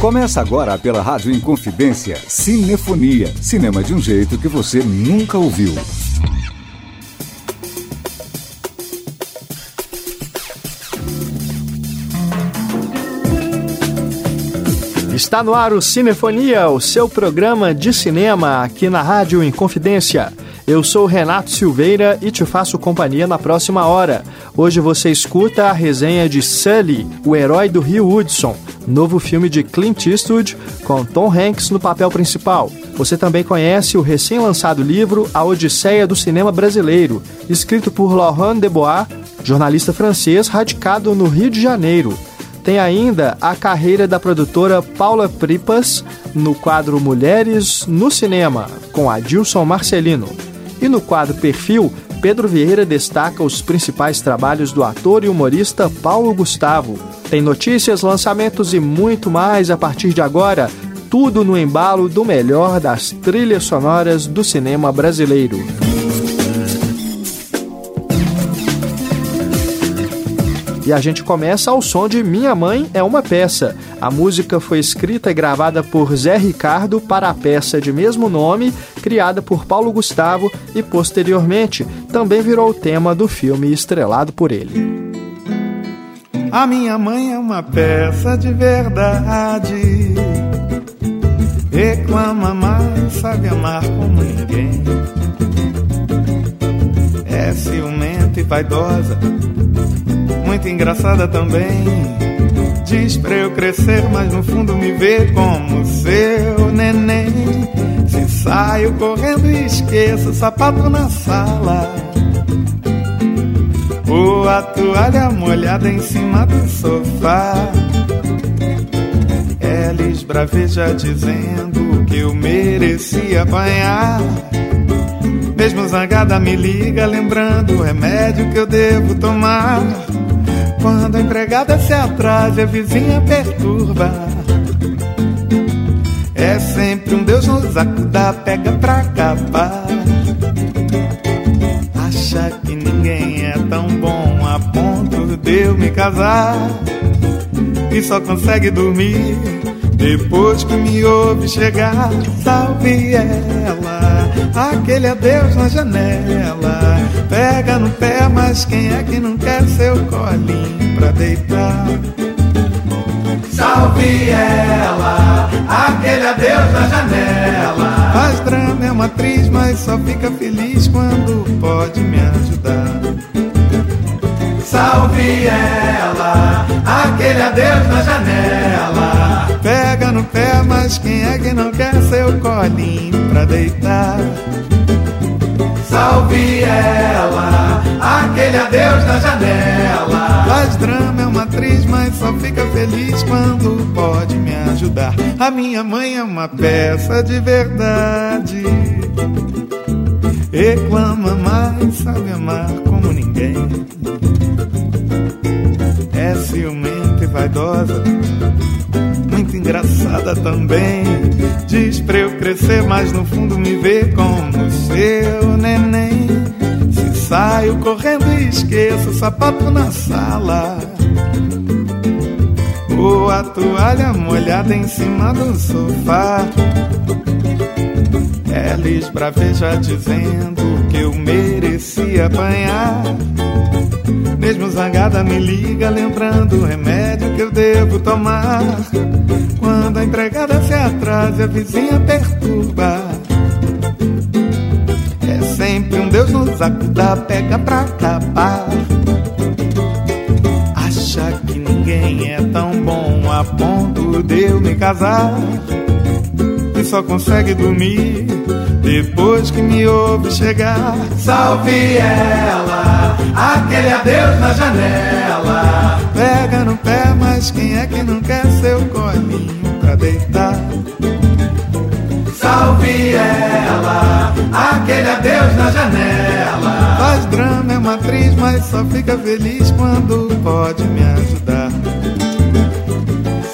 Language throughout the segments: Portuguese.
Começa agora pela Rádio Inconfidência, Cinefonia. Cinema de um jeito que você nunca ouviu. Está no ar o Cinefonia, o seu programa de cinema aqui na Rádio Inconfidência. Eu sou Renato Silveira e te faço companhia na próxima hora. Hoje você escuta a resenha de Sully, o herói do Rio Hudson, novo filme de Clint Eastwood com Tom Hanks no papel principal. Você também conhece o recém-lançado livro A Odisseia do Cinema Brasileiro, escrito por Laurent Debois, jornalista francês radicado no Rio de Janeiro. Tem ainda a carreira da produtora Paula Pripas no quadro Mulheres no Cinema, com Adilson Marcelino. E no quadro Perfil, Pedro Vieira destaca os principais trabalhos do ator e humorista Paulo Gustavo. Tem notícias, lançamentos e muito mais a partir de agora. Tudo no embalo do melhor das trilhas sonoras do cinema brasileiro. E a gente começa ao som de Minha Mãe é uma Peça. A música foi escrita e gravada por Zé Ricardo para a peça de mesmo nome, criada por Paulo Gustavo e posteriormente também virou o tema do filme estrelado por ele. A minha mãe é uma peça de verdade. Reclama mais, sabe amar como ninguém. É ciumenta e vaidosa muito engraçada também. Diz pra eu crescer, mas no fundo me vê como seu neném. Se saio correndo e esqueço o sapato na sala. Ou a toalha molhada em cima do sofá. Ela esbraveja dizendo que eu merecia apanhar. Mesmo zangada me liga lembrando o remédio que eu devo tomar. Quando a empregada se atrasa, a vizinha perturba. É sempre um Deus nos acuda, pega pra acabar. Acha que ninguém é tão bom a ponto de eu me casar. E só consegue dormir depois que me ouve chegar. Salve ela, aquele adeus na janela. Pega no pé, mas quem é que não quer seu colinho pra deitar? Salve ela, aquele adeus na janela. Faz drama, é uma atriz, mas só fica feliz quando pode me ajudar. Salve ela, aquele adeus na janela. No pé, mas quem é que não quer seu colinho pra deitar? Salve ela, aquele adeus na janela. Faz drama, é uma atriz, mas só fica feliz quando pode me ajudar. A minha mãe é uma peça de verdade. Reclama mais, sabe amar como ninguém. É ciumenta e vaidosa, engraçada também. Diz pra eu crescer, mas no fundo me vê como seu neném. Se saio correndo e esqueço o sapato na sala. Ou a toalha molhada em cima do sofá. Ela esbraveja dizendo que eu merecia apanhar. Mesmo zangada me liga lembrando o remédio que eu devo tomar. Quando a empregada se atrasa, a vizinha perturba. É sempre um Deus nos acuda, pega pra acabar. Acha que ninguém é tão bom a ponto de eu me casar. E só consegue dormir depois que me ouve chegar. Salve ela, aquele adeus na janela. Pega no pé, mas quem é que não quer seu colinho pra deitar? Salve ela, aquele adeus na janela. Faz drama, é uma atriz, mas só fica feliz quando pode me ajudar.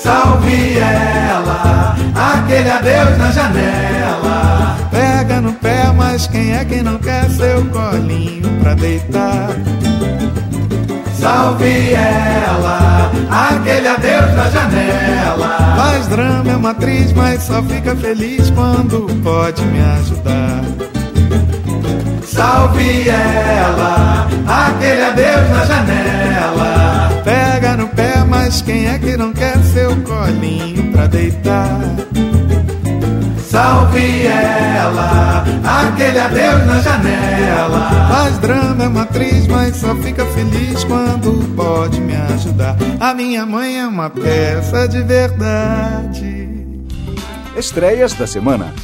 Salve ela, aquele adeus na janela. Pega no pé, mas quem é que não quer seu colinho pra deitar? salve ela, aquele adeus na janela. Faz drama, é uma atriz, mas só fica feliz quando pode me ajudar. Salve ela, aquele adeus na janela. Pega no pé, mas quem é que não quer seu colinho pra deitar? Salve ela, aquele adeus na janela. Faz drama, é uma atriz, mas só fica feliz quando pode me ajudar. A minha mãe é uma peça de verdade. Estreias da semana.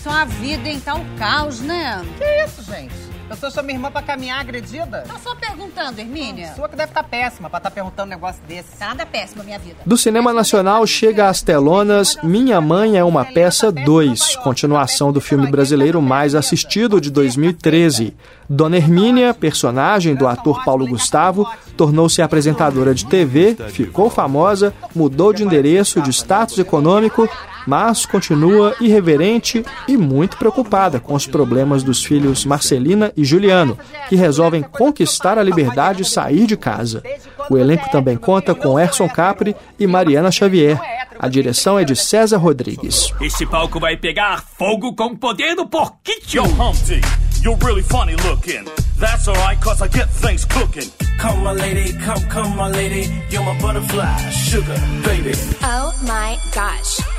Sua vida então caos, né? Que isso, gente? Eu sou sua minha irmã pra caminhar agredida? Tá só perguntando, Hermínia. Sua que deve estar tá péssima pra estar tá perguntando um negócio desse. Nada péssima, minha vida. Do cinema nacional chega às telonas Minha Mãe é uma Peça 2, continuação do filme brasileiro mais assistido de 2013. Dona Hermínia, personagem do ator Paulo Gustavo, tornou-se apresentadora de TV, ficou famosa, mudou de endereço, de status econômico mas continua irreverente e muito preocupada com os problemas dos filhos Marcelina e Juliano, que resolvem conquistar a liberdade e sair de casa. O elenco também conta com Erson Capri e Mariana Xavier. A direção é de César Rodrigues. Esse palco vai pegar fogo com o poder do porquinho. Humpty, you're really funny looking. That's alright, cause I get things cooking. Come, my lady, come, come, my lady. You're my butterfly, sugar, baby. Oh my gosh.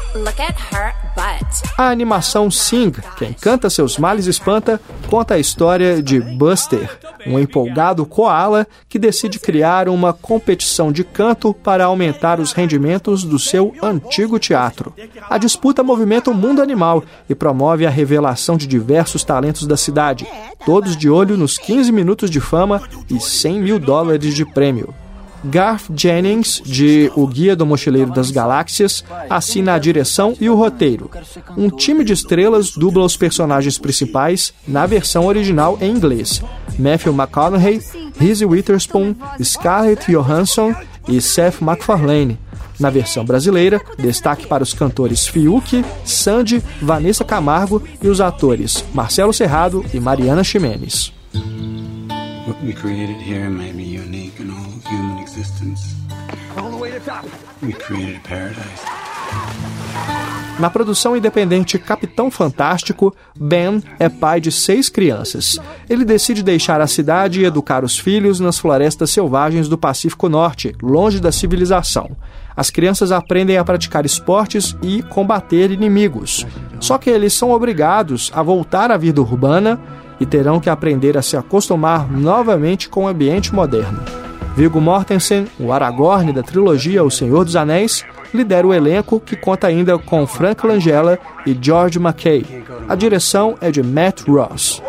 A animação Sing, Quem Canta Seus Males Espanta, conta a história de Buster, um empolgado koala que decide criar uma competição de canto para aumentar os rendimentos do seu antigo teatro. A disputa movimenta o mundo animal e promove a revelação de diversos talentos da cidade, todos de olho nos 15 minutos de fama e 100 mil dólares de prêmio. Garth Jennings, de O Guia do Mochileiro das Galáxias, assina a direção e o roteiro. Um time de estrelas dubla os personagens principais na versão original em inglês: Matthew McConaughey, Reese Witherspoon, Scarlett Johansson e Seth MacFarlane. Na versão brasileira, destaque para os cantores Fiuk, Sandy, Vanessa Camargo e os atores Marcelo Serrado e Mariana Ximenes. What we created here may be unique in all human existence. All the way to top. We created paradise. Na produção independente Capitão Fantástico, Ben é pai de seis crianças. Ele decide deixar a cidade e educar os filhos nas florestas selvagens do Pacífico Norte, longe da civilização. As crianças aprendem a praticar esportes e combater inimigos. Só que eles são obrigados a voltar à vida urbana e terão que aprender a se acostumar novamente com o ambiente moderno. Viggo Mortensen, o Aragorn da trilogia O Senhor dos Anéis, lidera o elenco que conta ainda com Frank Langella e George McKay. A direção é de Matt Ross.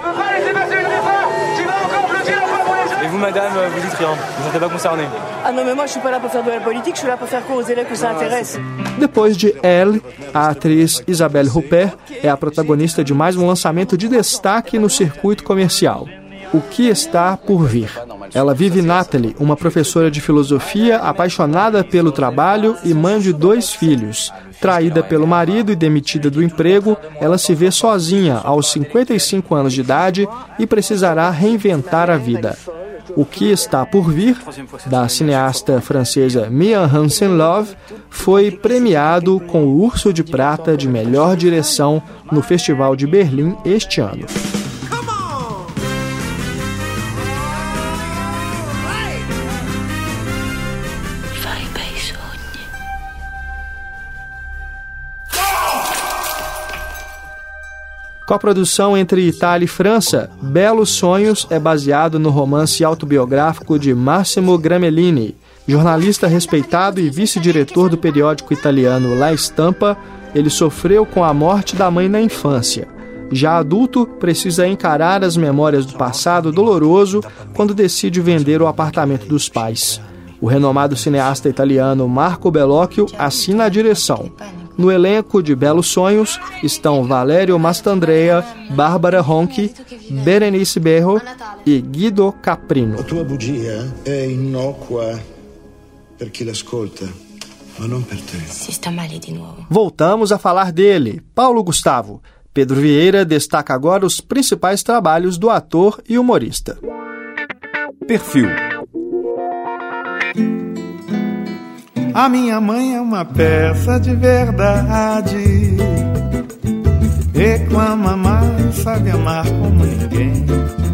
madame, vous dites rien. Vous n'êtes pas concerné. Ah non, mais moi je suis pas là pour faire de la politique, je suis là pour faire quoi aux élèves que ça intéresse. Depois de Elle, a atriz Isabelle Huppert é a protagonista de mais um lançamento de destaque no circuito comercial. O que está por vir? Ela vive Natalie, uma professora de filosofia apaixonada pelo trabalho e mãe de dois filhos. Traída pelo marido e demitida do emprego, ela se vê sozinha aos 55 anos de idade e precisará reinventar a vida. O que está por vir, da cineasta francesa Mia Hansen-Love, foi premiado com o Urso de Prata de melhor direção no Festival de Berlim este ano. Com produção entre Itália e França, Belos Sonhos é baseado no romance autobiográfico de Massimo Gramellini, jornalista respeitado e vice-diretor do periódico italiano La Stampa. Ele sofreu com a morte da mãe na infância. Já adulto, precisa encarar as memórias do passado doloroso quando decide vender o apartamento dos pais. O renomado cineasta italiano Marco Bellocchio assina a direção. No elenco de Belos Sonhos estão Valério Mastandrea, Bárbara Ronchi, Berenice Berro e Guido Caprino. A tua bugia é inócua per chi l'ascolta, ma non per te. Si sta male di nuovo. Voltamos a falar dele, Paulo Gustavo Pedro Vieira destaca agora os principais trabalhos do ator e humorista. Perfil A minha mãe é uma peça de verdade. Reclama mais, sabe amar como ninguém.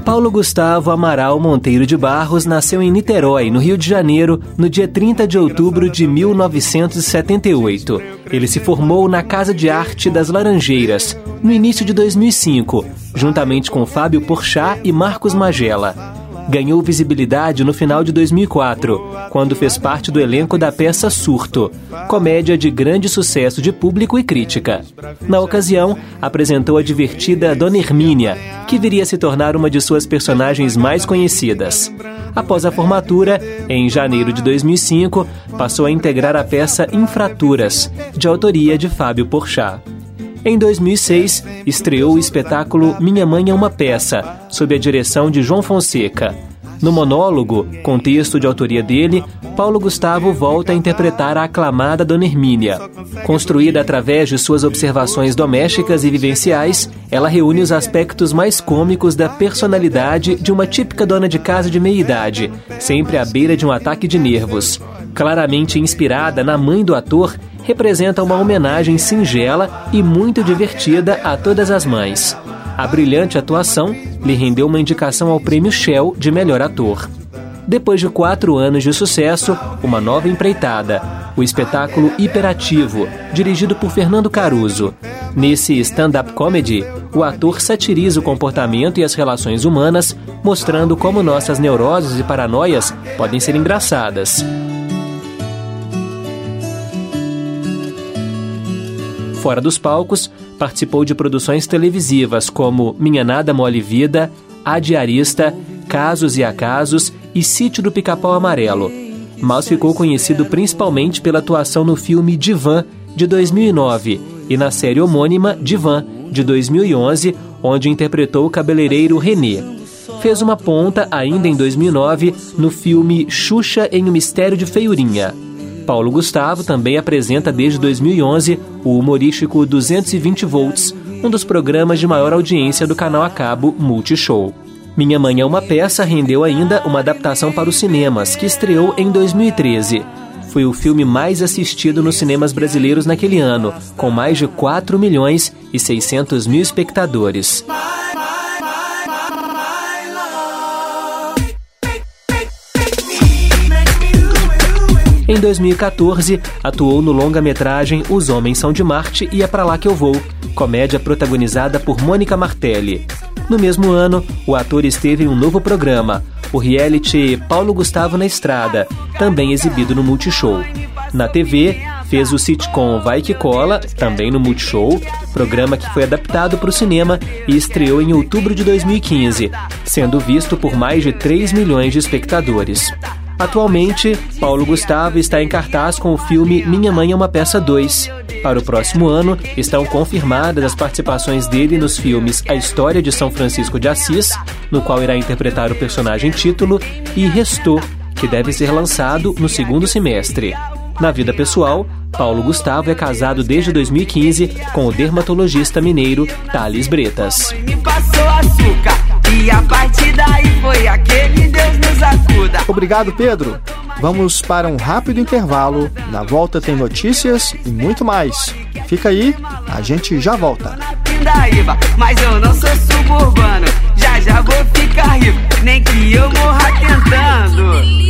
Paulo Gustavo Amaral Monteiro de Barros nasceu em Niterói, no Rio de Janeiro, no dia 30 de outubro de 1978. Ele se formou na Casa de Arte das Laranjeiras, no início de 2005, juntamente com Fábio Porchat e Marcos Magela ganhou visibilidade no final de 2004, quando fez parte do elenco da peça Surto, comédia de grande sucesso de público e crítica. Na ocasião, apresentou a divertida Dona Hermínia, que viria a se tornar uma de suas personagens mais conhecidas. Após a formatura, em janeiro de 2005, passou a integrar a peça Infraturas, de autoria de Fábio Porchat. Em 2006, estreou o espetáculo Minha Mãe é uma Peça, sob a direção de João Fonseca. No monólogo, contexto de autoria dele, Paulo Gustavo volta a interpretar a aclamada Dona Hermínia. Construída através de suas observações domésticas e vivenciais, ela reúne os aspectos mais cômicos da personalidade de uma típica dona de casa de meia-idade, sempre à beira de um ataque de nervos. Claramente inspirada na mãe do ator, representa uma homenagem singela e muito divertida a todas as mães. A brilhante atuação lhe rendeu uma indicação ao Prêmio Shell de Melhor Ator. Depois de quatro anos de sucesso, uma nova empreitada, o espetáculo Hiperativo, dirigido por Fernando Caruso. Nesse stand-up comedy, o ator satiriza o comportamento e as relações humanas, mostrando como nossas neuroses e paranoias podem ser engraçadas. Fora dos palcos, participou de produções televisivas como Minha Nada Mole Vida, A Diarista, Casos e Acasos e Sítio do Pica-Pau Amarelo. Mas ficou conhecido principalmente pela atuação no filme Divan, de 2009, e na série homônima Divan, de 2011, onde interpretou o cabeleireiro René. Fez uma ponta ainda em 2009 no filme Xuxa em O Mistério de Feiurinha. Paulo Gustavo também apresenta desde 2011 o humorístico 220 Volts, um dos programas de maior audiência do canal a cabo Multishow. Minha Mãe é uma peça rendeu ainda uma adaptação para os cinemas, que estreou em 2013. Foi o filme mais assistido nos cinemas brasileiros naquele ano, com mais de 4 milhões e 600 mil espectadores. Em 2014, atuou no longa-metragem Os Homens São de Marte e É Pra Lá Que Eu Vou, comédia protagonizada por Mônica Martelli. No mesmo ano, o ator esteve em um novo programa, o reality Paulo Gustavo na Estrada, também exibido no Multishow. Na TV, fez o sitcom Vai Que Cola, também no Multishow, programa que foi adaptado para o cinema e estreou em outubro de 2015, sendo visto por mais de 3 milhões de espectadores. Atualmente, Paulo Gustavo está em cartaz com o filme Minha Mãe é uma Peça 2. Para o próximo ano, estão confirmadas as participações dele nos filmes A História de São Francisco de Assis, no qual irá interpretar o personagem título, e Restou, que deve ser lançado no segundo semestre. Na vida pessoal, Paulo Gustavo é casado desde 2015 com o dermatologista mineiro Thales Bretas. E a partir daí foi aquele Deus nos acuda. Obrigado, Pedro. Vamos para um rápido intervalo. Na volta tem notícias e muito mais. Fica aí, a gente já volta. Mas eu não sou suburbano, já já vou ficar rico, nem que eu morra tentando.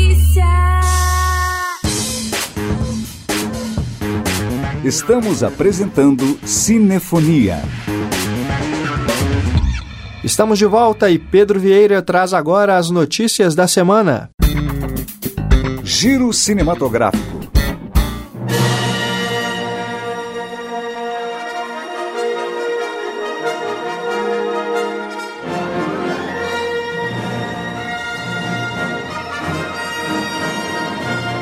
Estamos apresentando Cinefonia. Estamos de volta e Pedro Vieira traz agora as notícias da semana. Giro cinematográfico.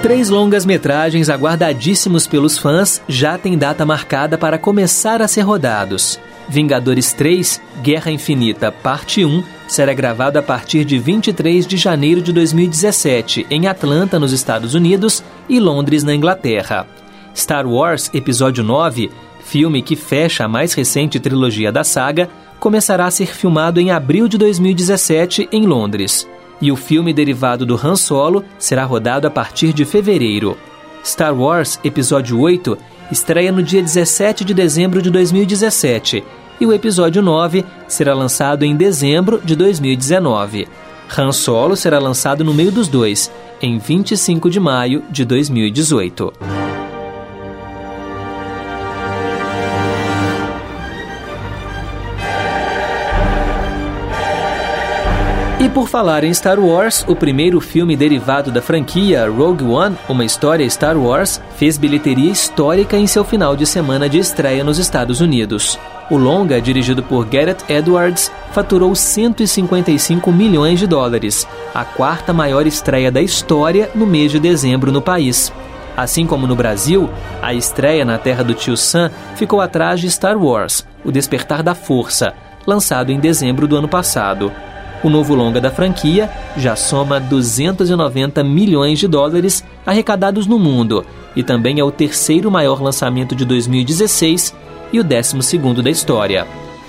Três longas-metragens aguardadíssimos pelos fãs já têm data marcada para começar a ser rodados. Vingadores 3 Guerra Infinita Parte 1 será gravado a partir de 23 de janeiro de 2017 em Atlanta, nos Estados Unidos, e Londres, na Inglaterra. Star Wars Episódio 9 Filme que fecha a mais recente trilogia da saga, começará a ser filmado em abril de 2017 em Londres. E o filme derivado do Han Solo será rodado a partir de fevereiro. Star Wars Episódio 8 estreia no dia 17 de dezembro de 2017 e o episódio 9 será lançado em dezembro de 2019. Han Solo será lançado no meio dos dois, em 25 de maio de 2018. Por falar em Star Wars, o primeiro filme derivado da franquia Rogue One, uma história Star Wars, fez bilheteria histórica em seu final de semana de estreia nos Estados Unidos. O longa, dirigido por Gareth Edwards, faturou 155 milhões de dólares, a quarta maior estreia da história no mês de dezembro no país. Assim como no Brasil, a estreia na terra do tio Sam ficou atrás de Star Wars, O Despertar da Força, lançado em dezembro do ano passado. O novo longa da franquia já soma 290 milhões de dólares arrecadados no mundo e também é o terceiro maior lançamento de 2016 e o décimo segundo da história.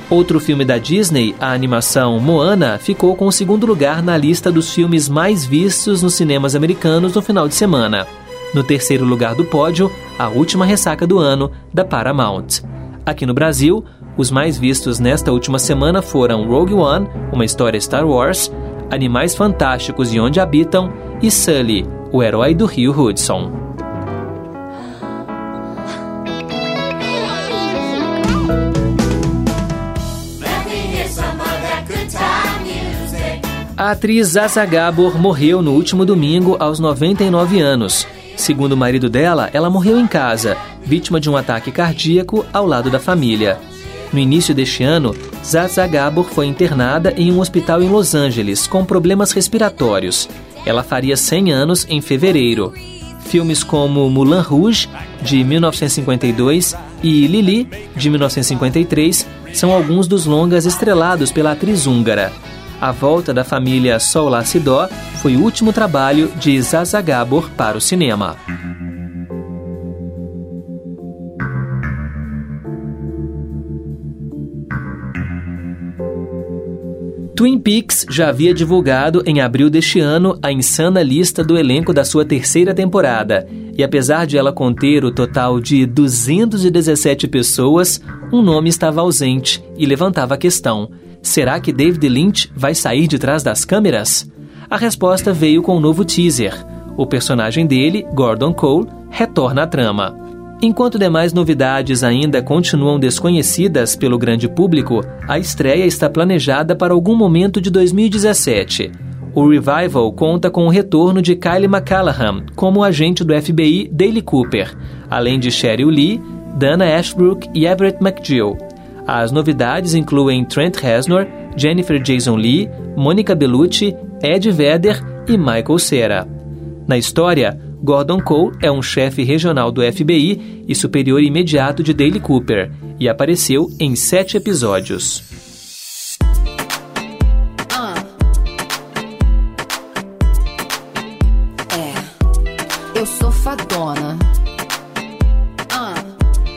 Outro filme da Disney, a animação Moana, ficou com o segundo lugar na lista dos filmes mais vistos nos cinemas americanos no final de semana. No terceiro lugar do pódio, A Última Ressaca do Ano, da Paramount. Aqui no Brasil, os mais vistos nesta última semana foram Rogue One, uma história Star Wars, Animais Fantásticos e Onde Habitam e Sully, o herói do rio Hudson. A atriz Zaza Gabor morreu no último domingo aos 99 anos. Segundo o marido dela, ela morreu em casa, vítima de um ataque cardíaco ao lado da família. No início deste ano, Zaza Gabor foi internada em um hospital em Los Angeles com problemas respiratórios. Ela faria 100 anos em fevereiro. Filmes como Moulin Rouge, de 1952, e Lili, de 1953, são alguns dos longas estrelados pela atriz húngara. A volta da família Solassidó foi o último trabalho de Zaza Gabor para o cinema. Twin Peaks já havia divulgado em abril deste ano a insana lista do elenco da sua terceira temporada. E apesar de ela conter o total de 217 pessoas, um nome estava ausente e levantava a questão: será que David Lynch vai sair de trás das câmeras? A resposta veio com um novo teaser. O personagem dele, Gordon Cole, retorna à trama. Enquanto demais novidades ainda continuam desconhecidas pelo grande público, a estreia está planejada para algum momento de 2017. O revival conta com o retorno de Kylie McCallaghan como agente do FBI Daley Cooper, além de Sheryl Lee, Dana Ashbrook e Everett McGill. As novidades incluem Trent Reznor, Jennifer Jason Lee, Monica Bellucci, Ed Vedder e Michael Cera. Na história, Gordon Cole é um chefe regional do FBI e superior imediato de Daley Cooper, e apareceu em sete episódios. Ah. É. Eu sou fadona. Ah.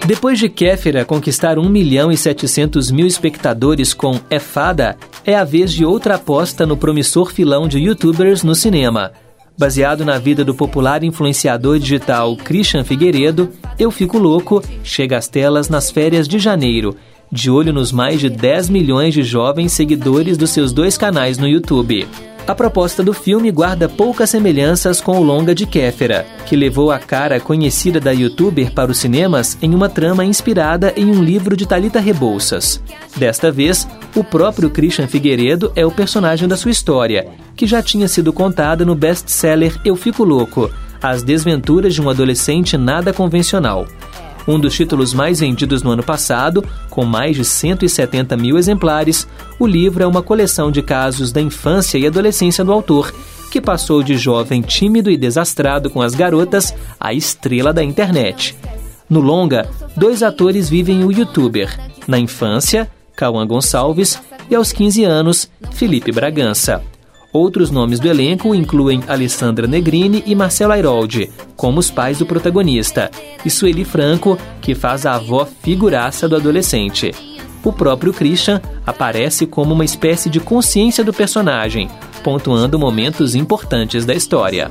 Depois de Kéfera conquistar 1 milhão e 700 mil espectadores com É Fada, é a vez de outra aposta no promissor filão de youtubers no cinema – Baseado na vida do popular influenciador digital Christian Figueiredo, Eu Fico Louco chega às telas nas férias de janeiro, de olho nos mais de 10 milhões de jovens seguidores dos seus dois canais no YouTube. A proposta do filme guarda poucas semelhanças com o longa de Kéfera, que levou a cara conhecida da youtuber para os cinemas em uma trama inspirada em um livro de Talita Rebouças. Desta vez, o próprio Christian Figueiredo é o personagem da sua história, que já tinha sido contada no best-seller Eu Fico Louco, As Desventuras de um Adolescente Nada Convencional um dos títulos mais vendidos no ano passado, com mais de 170 mil exemplares, o livro é uma coleção de casos da infância e adolescência do autor, que passou de jovem tímido e desastrado com as garotas à estrela da internet. No longa, dois atores vivem o youtuber. Na infância, Cauã Gonçalves, e aos 15 anos, Felipe Bragança. Outros nomes do elenco incluem Alessandra Negrini e Marcelo Airoldi, como os pais do protagonista, e Sueli Franco, que faz a avó figuraça do adolescente. O próprio Christian aparece como uma espécie de consciência do personagem, pontuando momentos importantes da história.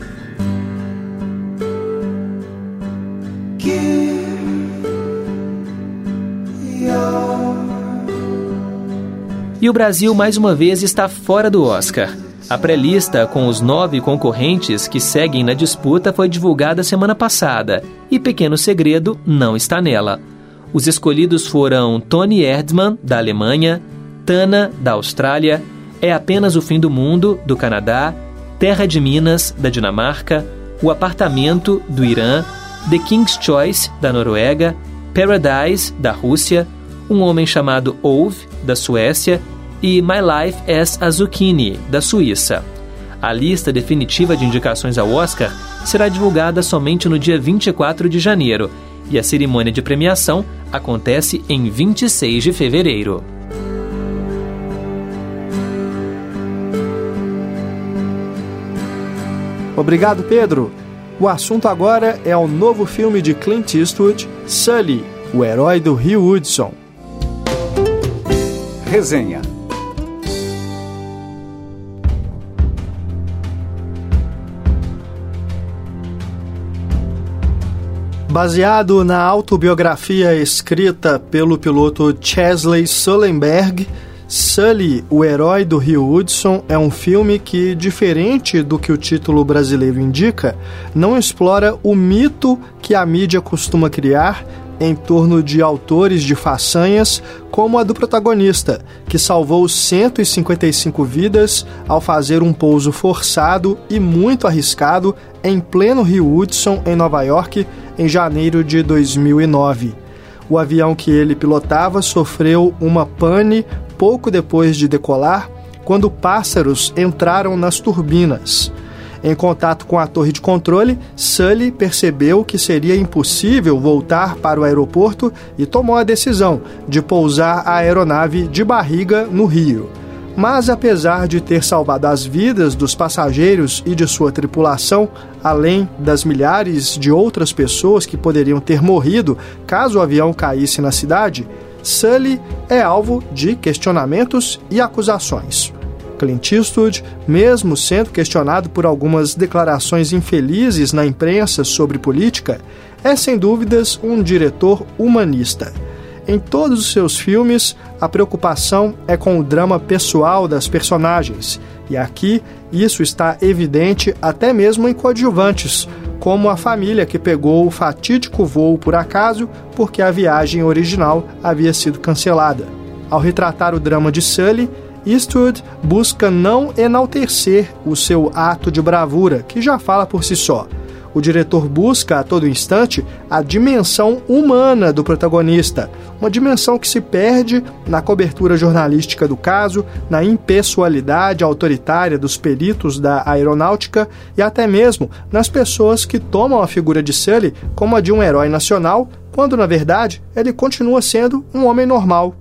E o Brasil mais uma vez está fora do Oscar. A pré-lista com os nove concorrentes que seguem na disputa foi divulgada semana passada e Pequeno Segredo não está nela. Os escolhidos foram Tony Erdmann, da Alemanha, Tana, da Austrália, É Apenas o Fim do Mundo, do Canadá, Terra de Minas, da Dinamarca, O Apartamento, do Irã, The King's Choice, da Noruega, Paradise, da Rússia, Um Homem Chamado Ove, da Suécia e My Life as a Zucchini, da Suíça. A lista definitiva de indicações ao Oscar será divulgada somente no dia 24 de janeiro e a cerimônia de premiação acontece em 26 de fevereiro. Obrigado, Pedro. O assunto agora é o novo filme de Clint Eastwood, Sully, o herói do Rio Hudson. Resenha. Baseado na autobiografia escrita pelo piloto Chesley Sullenberg, Sully, o herói do Rio Hudson, é um filme que, diferente do que o título brasileiro indica, não explora o mito que a mídia costuma criar em torno de autores de façanhas como a do protagonista, que salvou 155 vidas ao fazer um pouso forçado e muito arriscado em pleno Rio Hudson, em Nova York, em janeiro de 2009. O avião que ele pilotava sofreu uma pane pouco depois de decolar, quando pássaros entraram nas turbinas. Em contato com a torre de controle, Sully percebeu que seria impossível voltar para o aeroporto e tomou a decisão de pousar a aeronave de barriga no Rio. Mas apesar de ter salvado as vidas dos passageiros e de sua tripulação, além das milhares de outras pessoas que poderiam ter morrido caso o avião caísse na cidade, Sully é alvo de questionamentos e acusações. Clint Eastwood, mesmo sendo questionado por algumas declarações infelizes na imprensa sobre política, é sem dúvidas um diretor humanista. Em todos os seus filmes, a preocupação é com o drama pessoal das personagens, e aqui isso está evidente até mesmo em coadjuvantes, como a família que pegou o fatídico voo por acaso porque a viagem original havia sido cancelada. Ao retratar o drama de Sully, Eastwood busca não enaltecer o seu ato de bravura, que já fala por si só. O diretor busca a todo instante a dimensão humana do protagonista, uma dimensão que se perde na cobertura jornalística do caso, na impessoalidade autoritária dos peritos da aeronáutica e até mesmo nas pessoas que tomam a figura de Sully como a de um herói nacional, quando na verdade ele continua sendo um homem normal.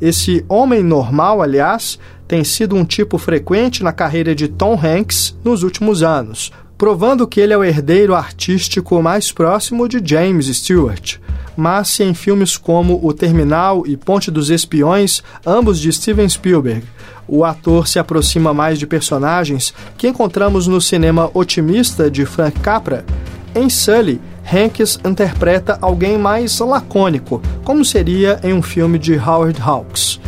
Esse homem normal, aliás, tem sido um tipo frequente na carreira de Tom Hanks nos últimos anos, provando que ele é o herdeiro artístico mais próximo de James Stewart. Mas se em filmes como O Terminal e Ponte dos Espiões, ambos de Steven Spielberg, o ator se aproxima mais de personagens que encontramos no cinema otimista de Frank Capra, em Sully, Hanks interpreta alguém mais lacônico, como seria em um filme de Howard Hawks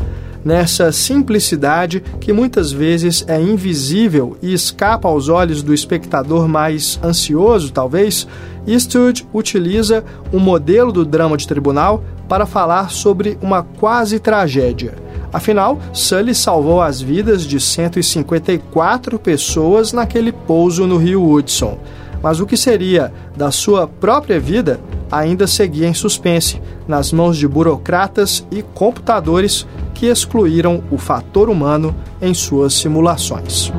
nessa simplicidade que muitas vezes é invisível e escapa aos olhos do espectador mais ansioso, talvez, Eastwood utiliza um modelo do drama de tribunal para falar sobre uma quase tragédia. Afinal, Sully salvou as vidas de 154 pessoas naquele pouso no rio Hudson. Mas o que seria da sua própria vida ainda seguia em suspense, nas mãos de burocratas e computadores que excluíram o fator humano em suas simulações.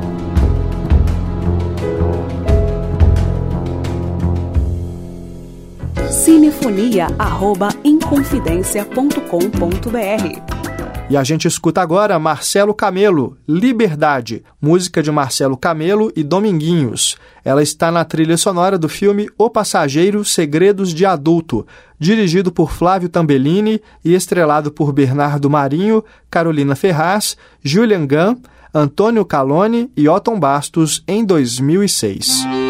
cinefonia@inconfidencia.com.br E a gente escuta agora Marcelo Camelo, Liberdade, música de Marcelo Camelo e Dominguinhos. Ela está na trilha sonora do filme O Passageiro Segredos de Adulto, dirigido por Flávio Tambellini e estrelado por Bernardo Marinho, Carolina Ferraz, Julian Gunn, Antônio Calone e Otton Bastos em 2006.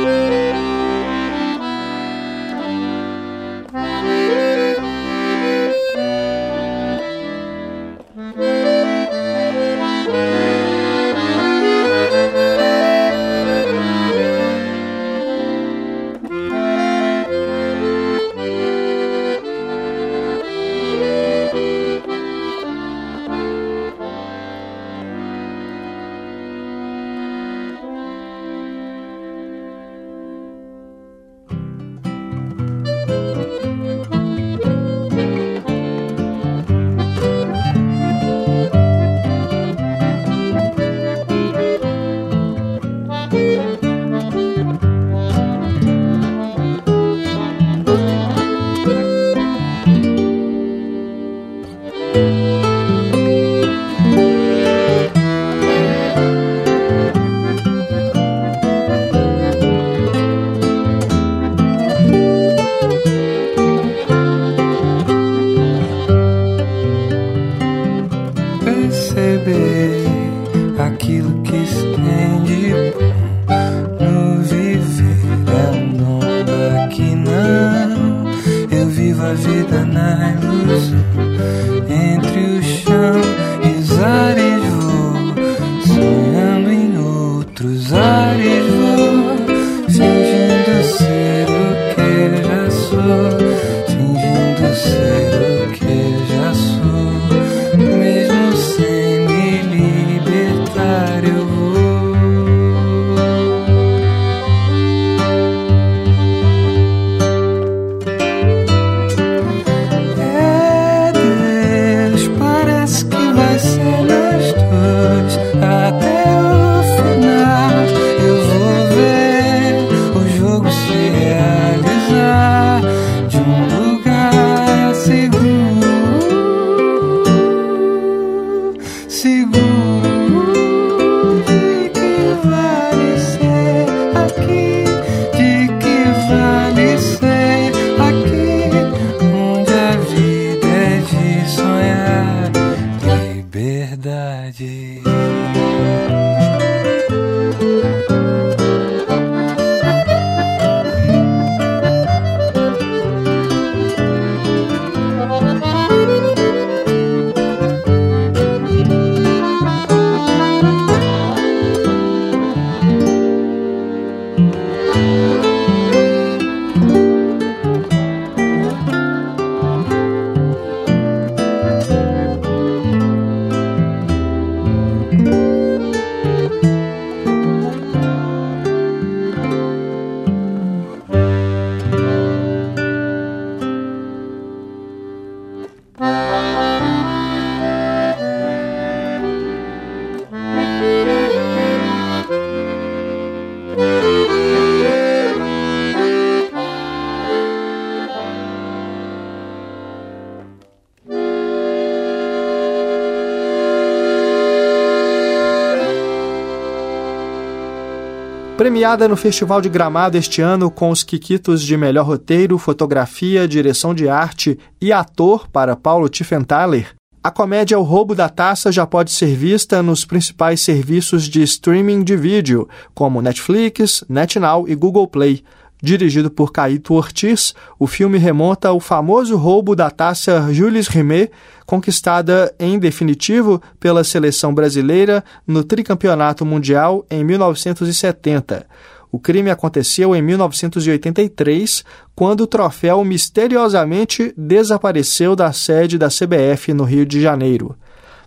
Premiada no Festival de Gramado este ano com os Quiquitos de melhor roteiro, fotografia, direção de arte e ator para Paulo Tiffenthaler, a comédia O Roubo da Taça já pode ser vista nos principais serviços de streaming de vídeo, como Netflix, NetNow e Google Play. Dirigido por Caíto Ortiz, o filme remonta ao famoso roubo da taça Jules Rimet, conquistada em definitivo pela seleção brasileira no tricampeonato mundial em 1970. O crime aconteceu em 1983, quando o troféu misteriosamente desapareceu da sede da CBF no Rio de Janeiro.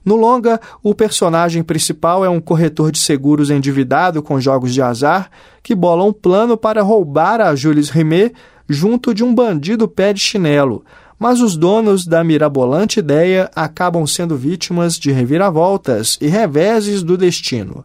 No longa, o personagem principal é um corretor de seguros endividado com jogos de azar que bola um plano para roubar a Jules Rimet junto de um bandido pé de chinelo. Mas os donos da mirabolante ideia acabam sendo vítimas de reviravoltas e reveses do destino.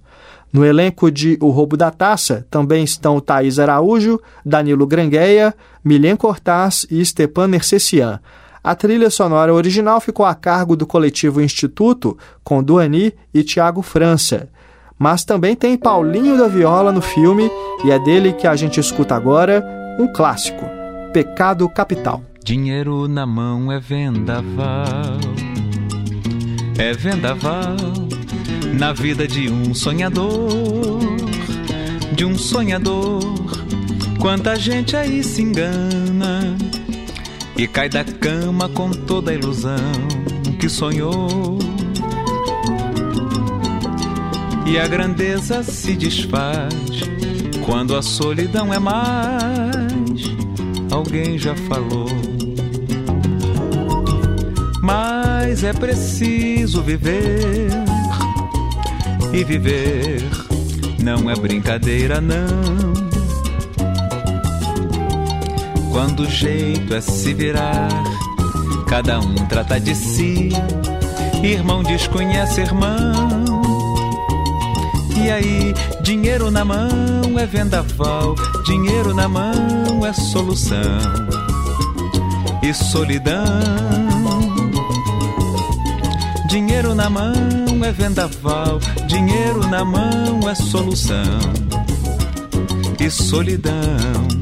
No elenco de O Roubo da Taça também estão Thaís Araújo, Danilo Grangueia, Milen Cortaz e Stepan Nercessian. A trilha sonora original ficou a cargo do coletivo Instituto, com Duani e Tiago França. Mas também tem Paulinho da Viola no filme e é dele que a gente escuta agora um clássico, Pecado Capital. Dinheiro na mão é vendaval, é vendaval na vida de um sonhador, de um sonhador. Quanta gente aí se engana e cai da cama com toda a ilusão que sonhou. E a grandeza se desfaz quando a solidão é mais. Alguém já falou. Mas é preciso viver. E viver não é brincadeira, não. Quando o jeito é se virar, cada um trata de si. Irmão desconhece irmão. E aí, dinheiro na mão é vendaval, dinheiro na mão é solução. E solidão. Dinheiro na mão é vendaval, dinheiro na mão é solução. E solidão.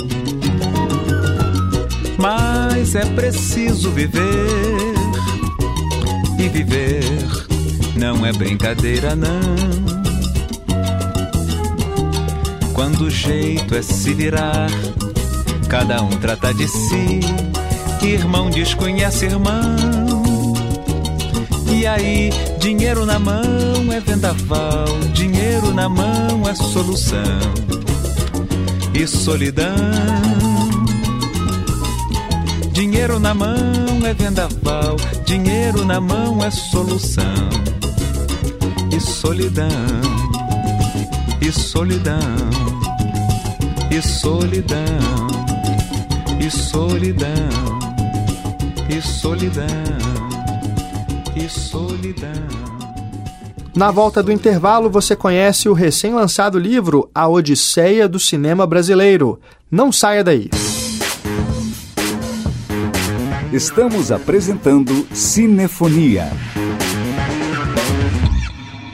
Mas é preciso viver e viver não é brincadeira, não. Quando o jeito é se virar, cada um trata de si, irmão desconhece irmão. E aí, dinheiro na mão é vendaval, dinheiro na mão é solução. E solidão Dinheiro na mão é vendaval, dinheiro na mão é solução. E solidão, e solidão, e solidão, e solidão, e solidão, e solidão. Na volta do intervalo, você conhece o recém-lançado livro A Odisseia do Cinema Brasileiro. Não saia daí. Estamos apresentando Cinefonia.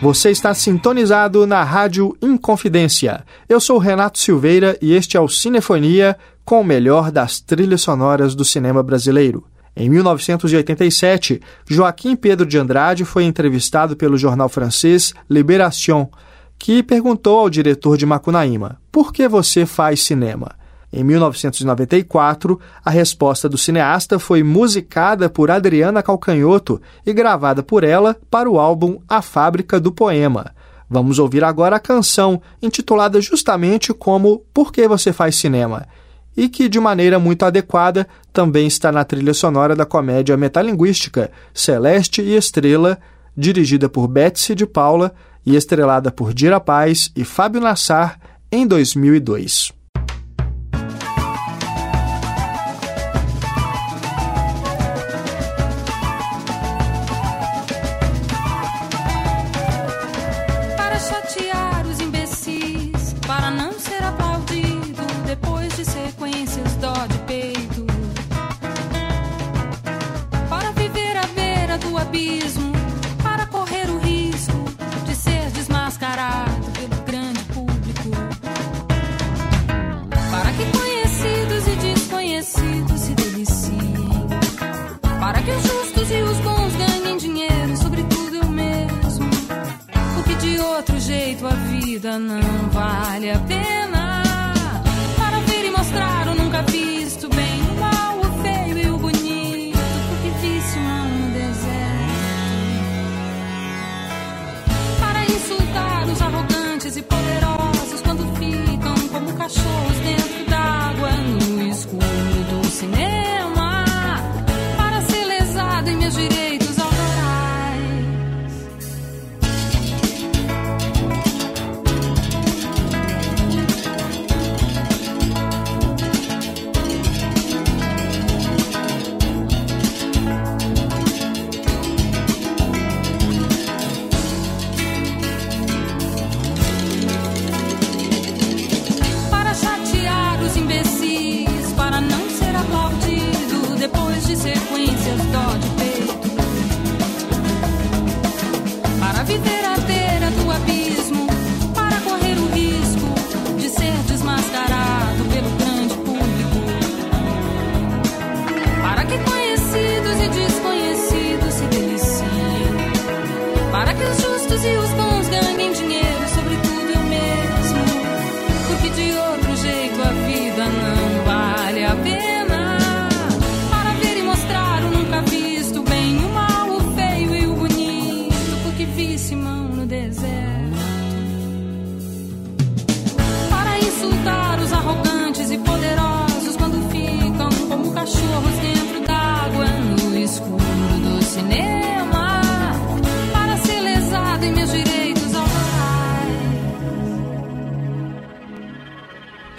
Você está sintonizado na Rádio Inconfidência. Eu sou Renato Silveira e este é o Cinefonia com o melhor das trilhas sonoras do cinema brasileiro. Em 1987, Joaquim Pedro de Andrade foi entrevistado pelo jornal francês Libération, que perguntou ao diretor de Macunaíma: Por que você faz cinema? Em 1994, a resposta do cineasta foi musicada por Adriana Calcanhoto e gravada por ela para o álbum A Fábrica do Poema. Vamos ouvir agora a canção, intitulada justamente como Por que você faz cinema? E que, de maneira muito adequada, também está na trilha sonora da comédia metalinguística Celeste e Estrela, dirigida por Betsy de Paula e estrelada por Dira Paz e Fábio Nassar em 2002.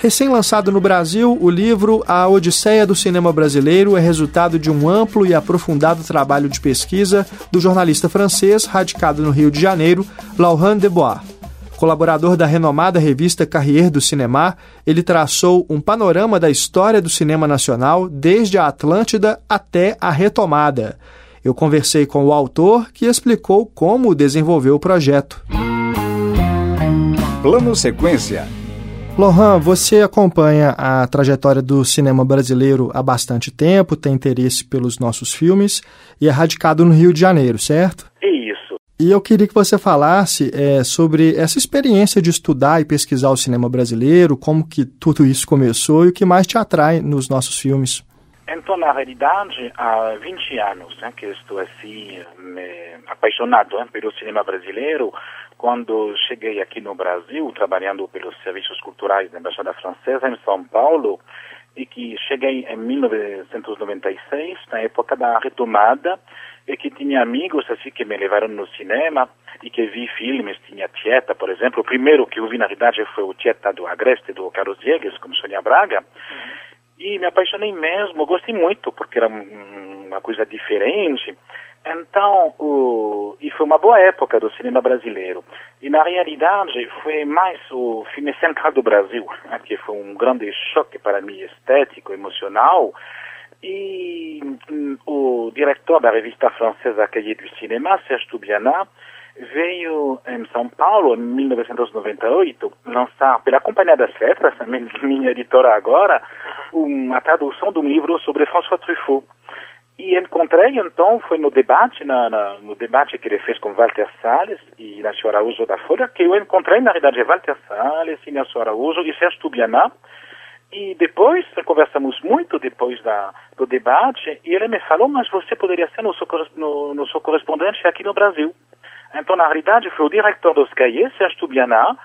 Recém-lançado no Brasil, o livro A Odisseia do Cinema Brasileiro é resultado de um amplo e aprofundado trabalho de pesquisa do jornalista francês radicado no Rio de Janeiro, Laurent Debois. Colaborador da renomada revista Carrière do Cinema, ele traçou um panorama da história do cinema nacional desde a Atlântida até a retomada. Eu conversei com o autor que explicou como desenvolveu o projeto. Plano Sequência. Lohan, você acompanha a trajetória do cinema brasileiro há bastante tempo, tem interesse pelos nossos filmes e é radicado no Rio de Janeiro, certo? Isso. E eu queria que você falasse é, sobre essa experiência de estudar e pesquisar o cinema brasileiro, como que tudo isso começou e o que mais te atrai nos nossos filmes. Então, na realidade, há 20 anos né, que estou assim, apaixonado né, pelo cinema brasileiro, quando cheguei aqui no Brasil, trabalhando pelos serviços culturais da Embaixada Francesa em São Paulo, e que cheguei em 1996, na época da retomada, e que tinha amigos assim que me levaram no cinema e que vi filmes, tinha Tieta, por exemplo. O primeiro que eu vi, na realidade, foi o Tieta do Agreste, do Carlos Diegues, com Sônia Braga. E me apaixonei mesmo, gostei muito, porque era uma coisa diferente. Então, o, e foi uma boa época do cinema brasileiro. E na realidade foi mais o filme central do Brasil, né, que foi um grande choque para mim estético, emocional. E um, o diretor da revista francesa Cahiers du Cinéma, Serge Toubiana, veio em São Paulo em 1998 lançar pela Companhia das Letras, minha editora agora, uma tradução de um livro sobre François Truffaut. E encontrei, então, foi no debate, na, na, no debate que ele fez com Walter Salles e Inácio Araújo da Folha, que eu encontrei, na realidade, Walter Salles, Inácio Araújo e Sérgio Tubiana. E depois, conversamos muito depois da, do debate, e ele me falou, mas você poderia ser nosso, no, nosso correspondente aqui no Brasil. Então, na realidade, foi o diretor dos Cahiers, Sérgio Tubiana,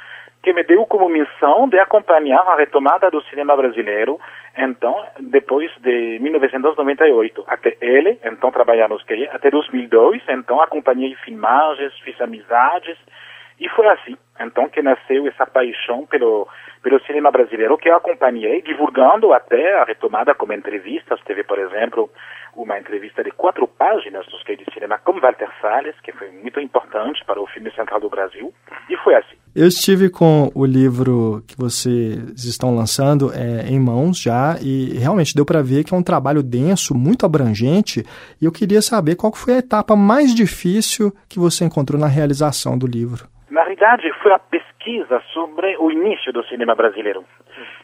que me deu como missão de acompanhar a retomada do cinema brasileiro, então, depois de 1998. Até ele, então, trabalhar nos que até 2002, então, acompanhei filmagens, fiz amizades, e foi assim, então, que nasceu essa paixão pelo, pelo cinema brasileiro, que eu acompanhei, divulgando até a retomada como entrevistas. Teve, por exemplo, uma entrevista de quatro páginas dos que de cinema com Walter Salles, que foi muito importante para o filme central do Brasil, e foi assim. Eu estive com o livro que vocês estão lançando é, em mãos já e realmente deu para ver que é um trabalho denso, muito abrangente. E eu queria saber qual foi a etapa mais difícil que você encontrou na realização do livro. Na realidade, foi a pesquisa sobre o início do cinema brasileiro.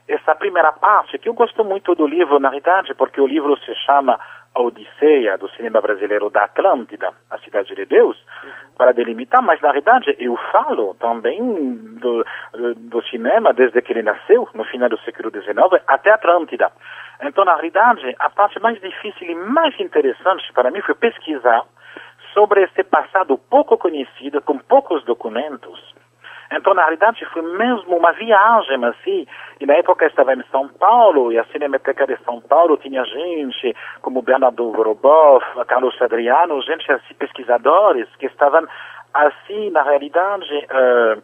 Essa primeira parte, que eu gosto muito do livro, na realidade, porque o livro se chama A Odisseia do Cinema Brasileiro da Atlântida, a Cidade de Deus, para delimitar, mas na realidade eu falo também do, do cinema desde que ele nasceu, no final do século XIX, até Atlântida. Então, na realidade, a parte mais difícil e mais interessante para mim foi pesquisar sobre esse passado pouco conhecido, com poucos documentos. Então, na realidade, foi mesmo uma viagem, assim. E na época eu estava em São Paulo, e a Cinemateca de São Paulo tinha gente como Bernardo Voroboff, Carlos Adriano, gente assim, pesquisadores, que estavam, assim, na realidade, uh,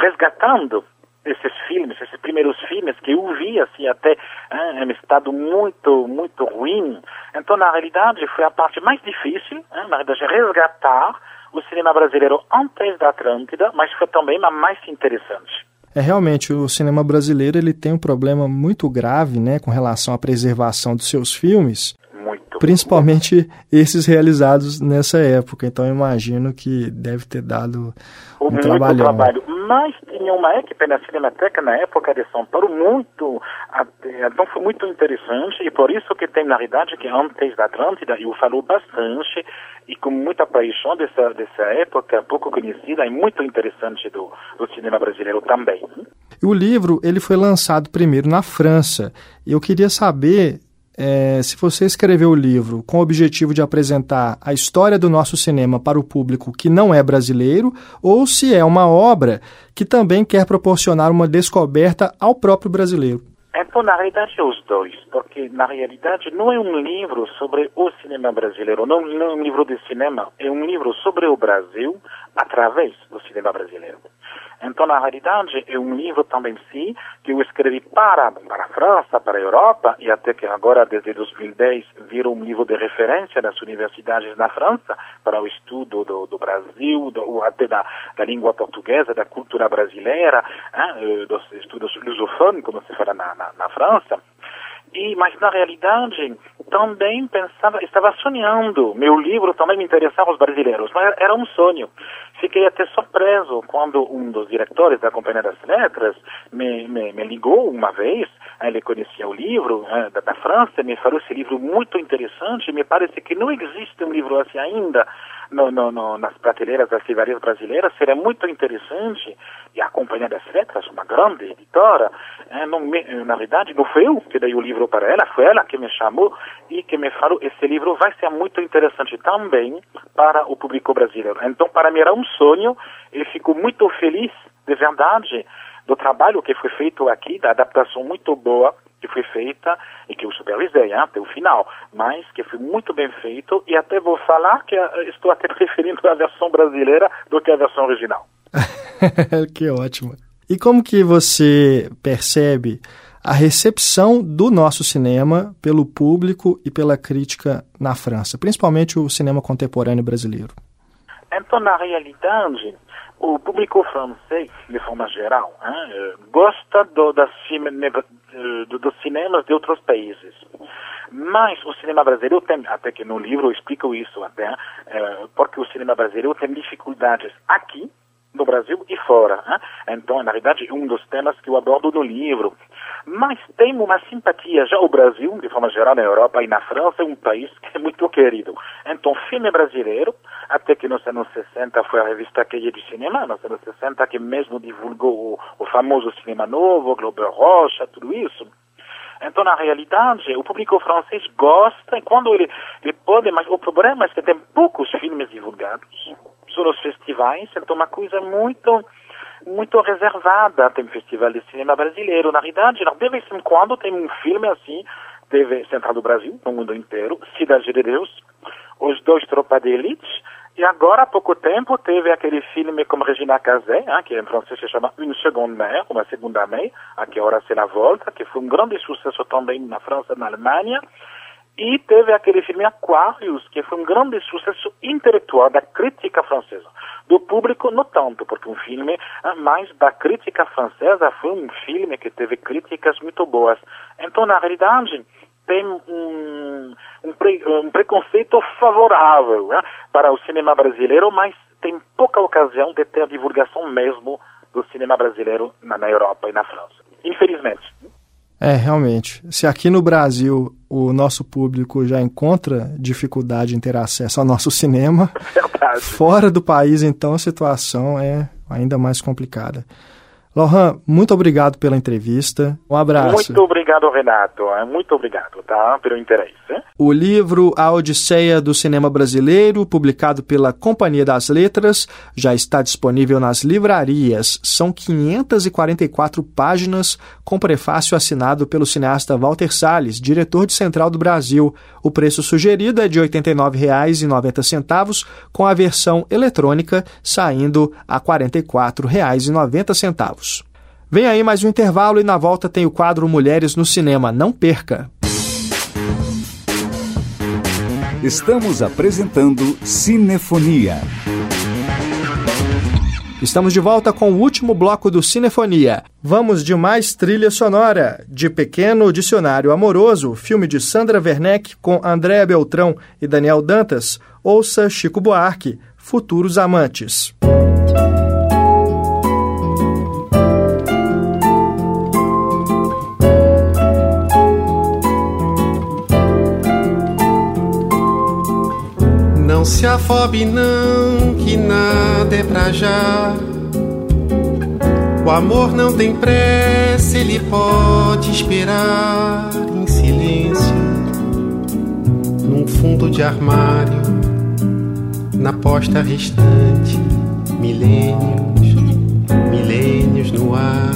resgatando esses filmes, esses primeiros filmes que eu vi assim até hein, em estado muito muito ruim. Então na realidade foi a parte mais difícil, hein, na realidade resgatar o cinema brasileiro antes da Atlântida, mas foi também a mais interessante. É realmente o cinema brasileiro ele tem um problema muito grave, né, com relação à preservação dos seus filmes. Muito. Principalmente esses realizados nessa época. Então eu imagino que deve ter dado um muito trabalhão. trabalho. Mas tinha uma equipe na Cinemateca na época de São Paulo muito, então foi muito interessante e por isso que tem na realidade que antes da Atlântida eu falo bastante e com muita paixão dessa dessa época pouco conhecida e muito interessante do, do cinema brasileiro também. O livro ele foi lançado primeiro na França. Eu queria saber é, se você escreveu o livro com o objetivo de apresentar a história do nosso cinema para o público que não é brasileiro, ou se é uma obra que também quer proporcionar uma descoberta ao próprio brasileiro. Então, na realidade, é os dois, porque na realidade não é um livro sobre o cinema brasileiro, não, não é um livro de cinema, é um livro sobre o Brasil através do cinema brasileiro. Então, na realidade, é um livro também, sim, que eu escrevi para, para a França, para a Europa, e até que agora, desde 2010, virou um livro de referência das universidades na França para o estudo do, do Brasil, do, até da, da língua portuguesa, da cultura brasileira, hein, dos estudos lusófonos, como se fala na, na, na França. E, mas na realidade também pensava, estava sonhando. Meu livro também me interessava os brasileiros, mas era um sonho. Fiquei até surpreso quando um dos diretores da Companhia das Letras me, me, me ligou uma vez. Ele conhecia o livro né, da, da França, me falou esse livro muito interessante. Me parece que não existe um livro assim ainda no, no, no, nas prateleiras das livrarias brasileiras. Seria muito interessante. E a Companhia das Letras, uma grande editora, eh, não me, na verdade, não foi eu que dei o livro para ela, foi ela que me chamou e que me falou: esse livro vai ser muito interessante também para o público brasileiro. Então, para mim era um sonho e fico muito feliz, de verdade, do trabalho que foi feito aqui, da adaptação muito boa que foi feita e que eu supervisei hein, até o final, mas que foi muito bem feito e até vou falar que uh, estou até preferindo a versão brasileira do que a versão original. que ótimo. E como que você percebe a recepção do nosso cinema pelo público e pela crítica na França, principalmente o cinema contemporâneo brasileiro? Então, na realidade, o público francês, de forma geral, hein, gosta do, das do, dos cinemas de outros países. Mas o cinema brasileiro tem, até que no livro eu explico isso até, porque o cinema brasileiro tem dificuldades aqui, no Brasil e fora. Hein? Então, na verdade, um dos temas que eu abordo no livro. Mas tem uma simpatia. Já o Brasil, de forma geral, na Europa e na França, é um país que é muito querido. Então, filme brasileiro, até que nos anos 60 foi a revista Queia de Cinema, nos anos 60 que mesmo divulgou o, o famoso Cinema Novo, Globo Rocha, tudo isso. Então, na realidade, o público francês gosta, e quando ele, ele pode, mas o problema é que tem poucos filmes divulgados nos festivais, então uma coisa muito muito reservada. Tem festival de cinema brasileiro. Na realidade, de vez em quando tem um filme assim, teve Central do Brasil, no mundo inteiro, Cidade de Deus, Os Dois Tropas de Elite, e agora, há pouco tempo, teve aquele filme com Regina Casé, hein, que em francês se chama Une Seconde Mère, uma segunda mãe, a que hora la volta, que foi um grande sucesso também na França e na Alemanha. E teve aquele filme Aquarius, que foi um grande sucesso intelectual da crítica francesa. Do público, não tanto, porque um filme, mas da crítica francesa foi um filme que teve críticas muito boas. Então, na realidade, tem um, um, pre, um preconceito favorável né, para o cinema brasileiro, mas tem pouca ocasião de ter a divulgação mesmo do cinema brasileiro na, na Europa e na França. Infelizmente. É, realmente. Se aqui no Brasil o nosso público já encontra dificuldade em ter acesso ao nosso cinema, Verdade. fora do país, então, a situação é ainda mais complicada. Lohan, muito obrigado pela entrevista. Um abraço. Muito obrigado, Renato. Muito obrigado, tá? Pelo interesse. O livro A Odisseia do Cinema Brasileiro, publicado pela Companhia das Letras, já está disponível nas livrarias. São 544 páginas, com prefácio assinado pelo cineasta Walter Salles, diretor de Central do Brasil. O preço sugerido é de R$ 89,90, com a versão eletrônica saindo a R$ 44,90. Vem aí mais um intervalo e na volta tem o quadro Mulheres no Cinema. Não perca! Estamos apresentando Cinefonia. Estamos de volta com o último bloco do Cinefonia. Vamos de mais trilha sonora. De Pequeno Dicionário Amoroso, filme de Sandra Werneck com Andréa Beltrão e Daniel Dantas. Ouça Chico Buarque, Futuros Amantes. Não se afobe não, que nada é pra já. O amor não tem pressa, ele pode esperar em silêncio, num fundo de armário, na posta restante, milênios, milênios no ar.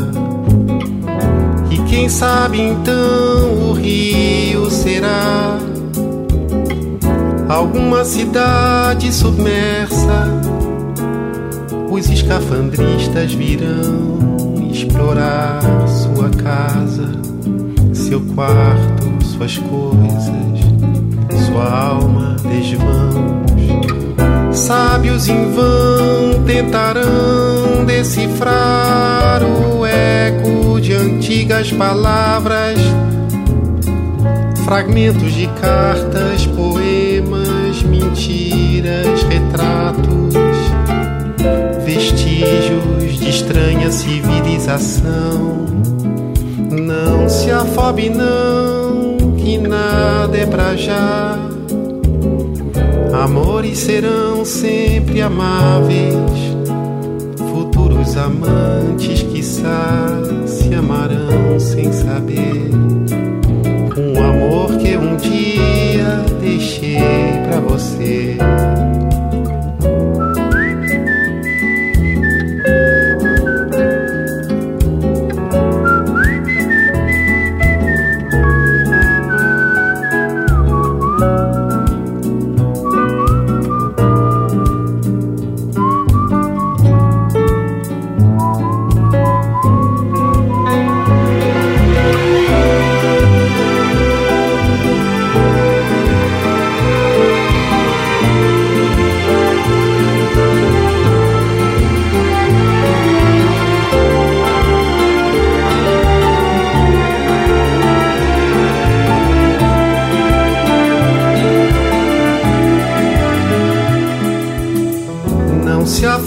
E Quem sabe então o rio alguma cidade submersa. Os escafandristas virão explorar sua casa, seu quarto, suas coisas, sua alma desvãos. Sábios em vão tentarão decifrar o eco de antigas palavras, fragmentos de cartas, poemas, mentiras, retratos, vestígios de estranha civilização. Não se afobe, não, que nada é pra já. Amores serão sempre amáveis, futuros amantes, quiçá, se amarão sem saber. Um amor que um dia deixei pra você.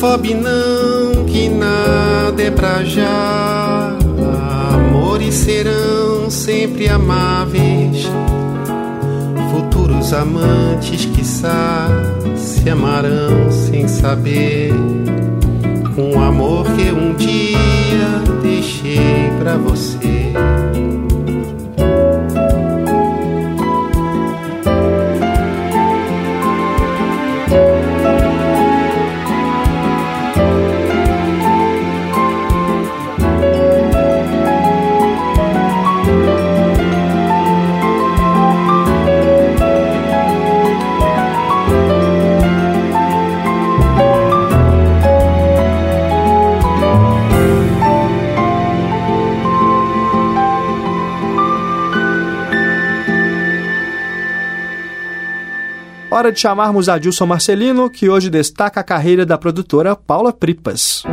Afobe não, que nada é pra já. Amores serão sempre amáveis. Futuros amantes, quiçá, se amarão sem saber. Um amor Hora de chamarmos Adilson Marcelino, que hoje destaca a carreira da produtora Paula Pripas.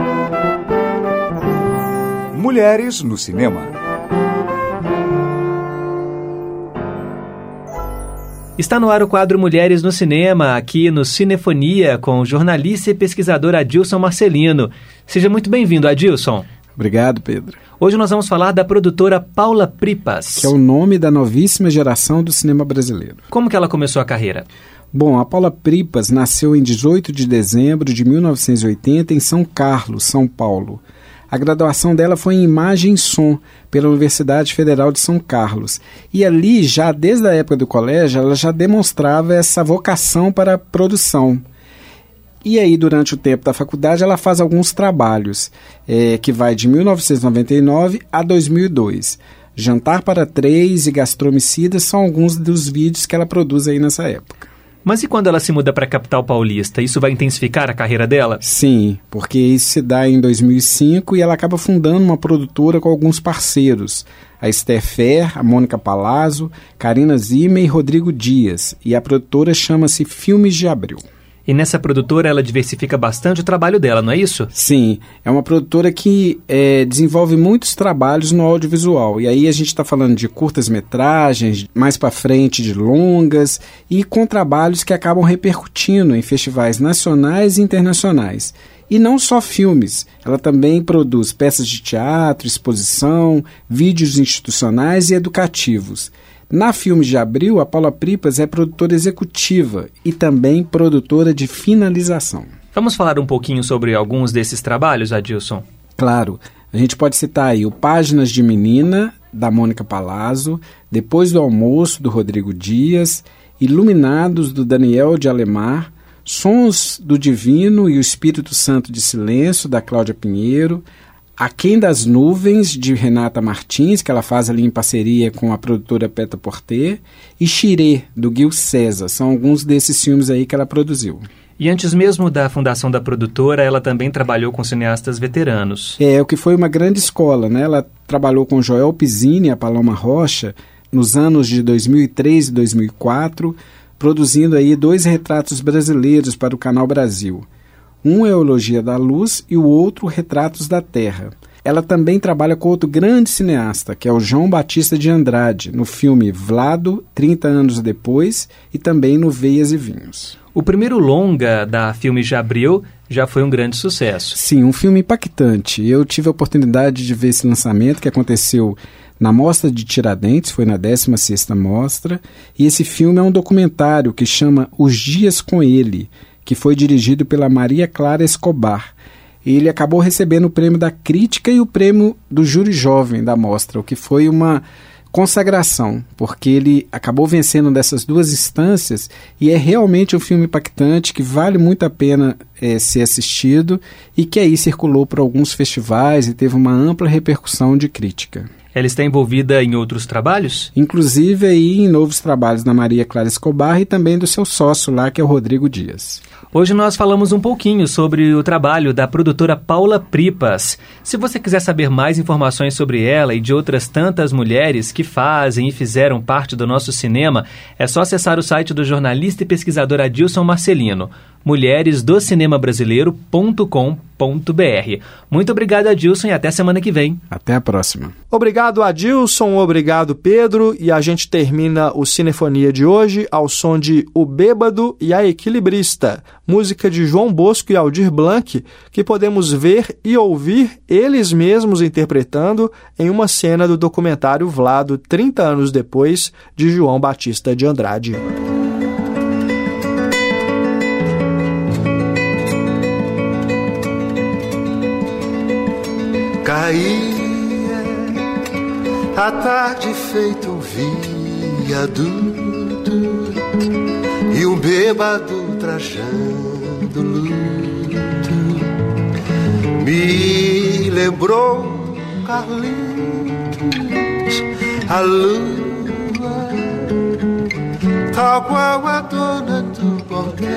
Mulheres no cinema. Está no ar o quadro Mulheres no Cinema, aqui no Cinefonia, com o jornalista e pesquisador Adilson Marcelino. Seja muito bem-vindo, Adilson. Obrigado, Pedro. Hoje nós vamos falar da produtora Paula Pripas. Que é o nome da novíssima geração do cinema brasileiro. Como que ela começou a carreira? Bom, a Paula Pripas nasceu em 18 de dezembro de 1980 em São Carlos, São Paulo. A graduação dela foi em Imagem e Som pela Universidade Federal de São Carlos. E ali, já desde a época do colégio, ela já demonstrava essa vocação para a produção. E aí, durante o tempo da faculdade, ela faz alguns trabalhos, é, que vai de 1999 a 2002. Jantar para Três e Gastromicidas são alguns dos vídeos que ela produz aí nessa época. Mas e quando ela se muda para a capital paulista? Isso vai intensificar a carreira dela? Sim, porque isso se dá em 2005 e ela acaba fundando uma produtora com alguns parceiros. A Esther Fer, a Mônica Palazzo, Karina Zima e Rodrigo Dias. E a produtora chama-se Filmes de Abril. E nessa produtora ela diversifica bastante o trabalho dela, não é isso? Sim, é uma produtora que é, desenvolve muitos trabalhos no audiovisual. E aí a gente está falando de curtas-metragens, mais para frente de longas e com trabalhos que acabam repercutindo em festivais nacionais e internacionais. E não só filmes, ela também produz peças de teatro, exposição, vídeos institucionais e educativos. Na Filmes de Abril, a Paula Pripas é produtora executiva e também produtora de finalização. Vamos falar um pouquinho sobre alguns desses trabalhos, Adilson? Claro. A gente pode citar aí o Páginas de Menina, da Mônica Palazzo, Depois do Almoço, do Rodrigo Dias, Iluminados, do Daniel de Alemar, Sons do Divino e o Espírito Santo de Silêncio, da Cláudia Pinheiro, Aquém das Nuvens, de Renata Martins, que ela faz ali em parceria com a produtora Peta Porter, e Xirê, do Gil César. São alguns desses filmes aí que ela produziu. E antes mesmo da fundação da produtora, ela também trabalhou com cineastas veteranos. É, o que foi uma grande escola, né? Ela trabalhou com Joel Pizzini e a Paloma Rocha nos anos de 2003 e 2004, produzindo aí dois retratos brasileiros para o Canal Brasil. Um é Eologia da Luz e o outro Retratos da Terra. Ela também trabalha com outro grande cineasta, que é o João Batista de Andrade, no filme Vlado, 30 anos depois, e também no Veias e Vinhos. O primeiro longa da Filme de Abril já foi um grande sucesso. Sim, um filme impactante. Eu tive a oportunidade de ver esse lançamento que aconteceu na Mostra de Tiradentes, foi na 16ª Mostra, e esse filme é um documentário que chama Os Dias com Ele, que foi dirigido pela Maria Clara Escobar. Ele acabou recebendo o prêmio da crítica e o prêmio do júri jovem da mostra, o que foi uma consagração, porque ele acabou vencendo dessas duas instâncias e é realmente um filme impactante que vale muito a pena é, ser assistido e que aí circulou por alguns festivais e teve uma ampla repercussão de crítica. Ela está envolvida em outros trabalhos? Inclusive aí em novos trabalhos da Maria Clara Escobar e também do seu sócio lá, que é o Rodrigo Dias. Hoje nós falamos um pouquinho sobre o trabalho da produtora Paula Pripas. Se você quiser saber mais informações sobre ela e de outras tantas mulheres que fazem e fizeram parte do nosso cinema, é só acessar o site do jornalista e pesquisador Adilson Marcelino mulheresdocinemabilieiro.com.br. Muito obrigado, Adilson, e até semana que vem. Até a próxima. Obrigado, Adilson. Obrigado, Pedro. E a gente termina o Cinefonia de hoje ao som de O Bêbado e a Equilibrista, música de João Bosco e Aldir Blanc, que podemos ver e ouvir eles mesmos interpretando em uma cena do documentário Vlado 30 anos depois, de João Batista de Andrade. Caía a tarde feito um viaduto e um bêbado trajando luto. Me lembrou Carlitos, a lua, tal qual a dona do bordel,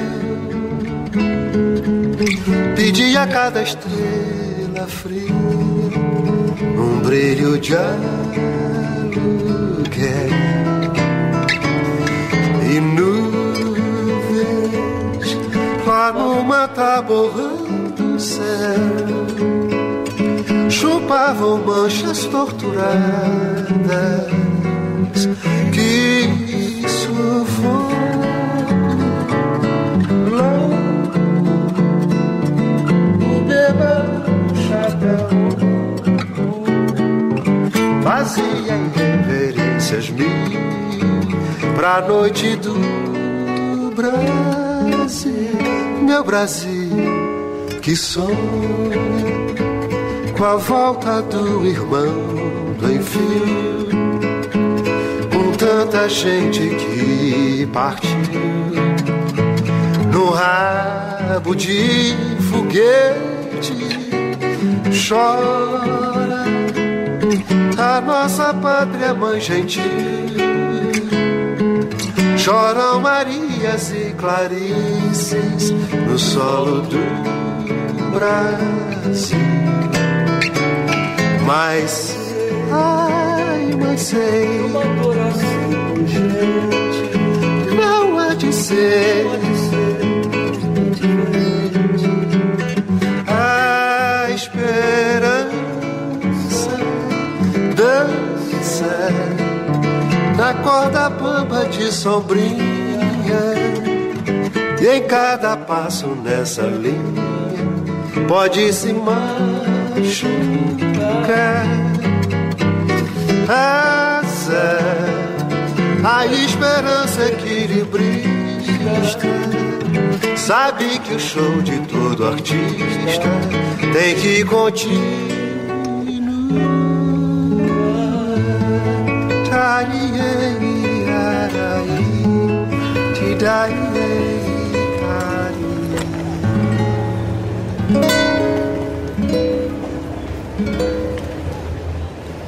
a cada estrela fria um brilho de aluguel. E nuvens lá numa tábua do céu chupavam manchas torturadas que fazia reverências mil pra noite do Brasil, meu Brasil, que sonha com a volta do irmão do enfio, com tanta gente que partiu no rabo de foguete, chora a nossa pátria mãe gentil. Choram Marias e Clarices no solo do Brasil. Mas, ai, mas sei, não há de ser. Na corda bamba de sombrinha e em cada passo nessa linha pode se machucar. Asa a esperança equilibrista sabe que o show de todo artista tem que continuar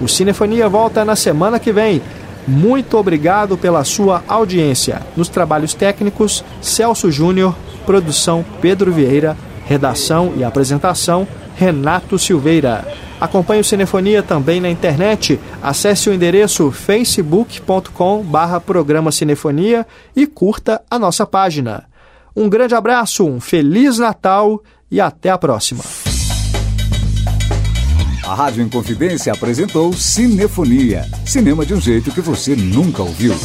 O Cinefonia volta na semana que vem. Muito obrigado pela sua audiência. Nos trabalhos técnicos, Celso Júnior, produção Pedro Vieira, redação e apresentação Renato Silveira. Acompanhe o Cinefonia também na internet. Acesse o endereço facebook.com barra programa Cinefonia e curta a nossa página. Um grande abraço, um Feliz Natal e até a próxima. A Rádio Inconfidência apresentou Cinefonia. Cinema de um jeito que você nunca ouviu.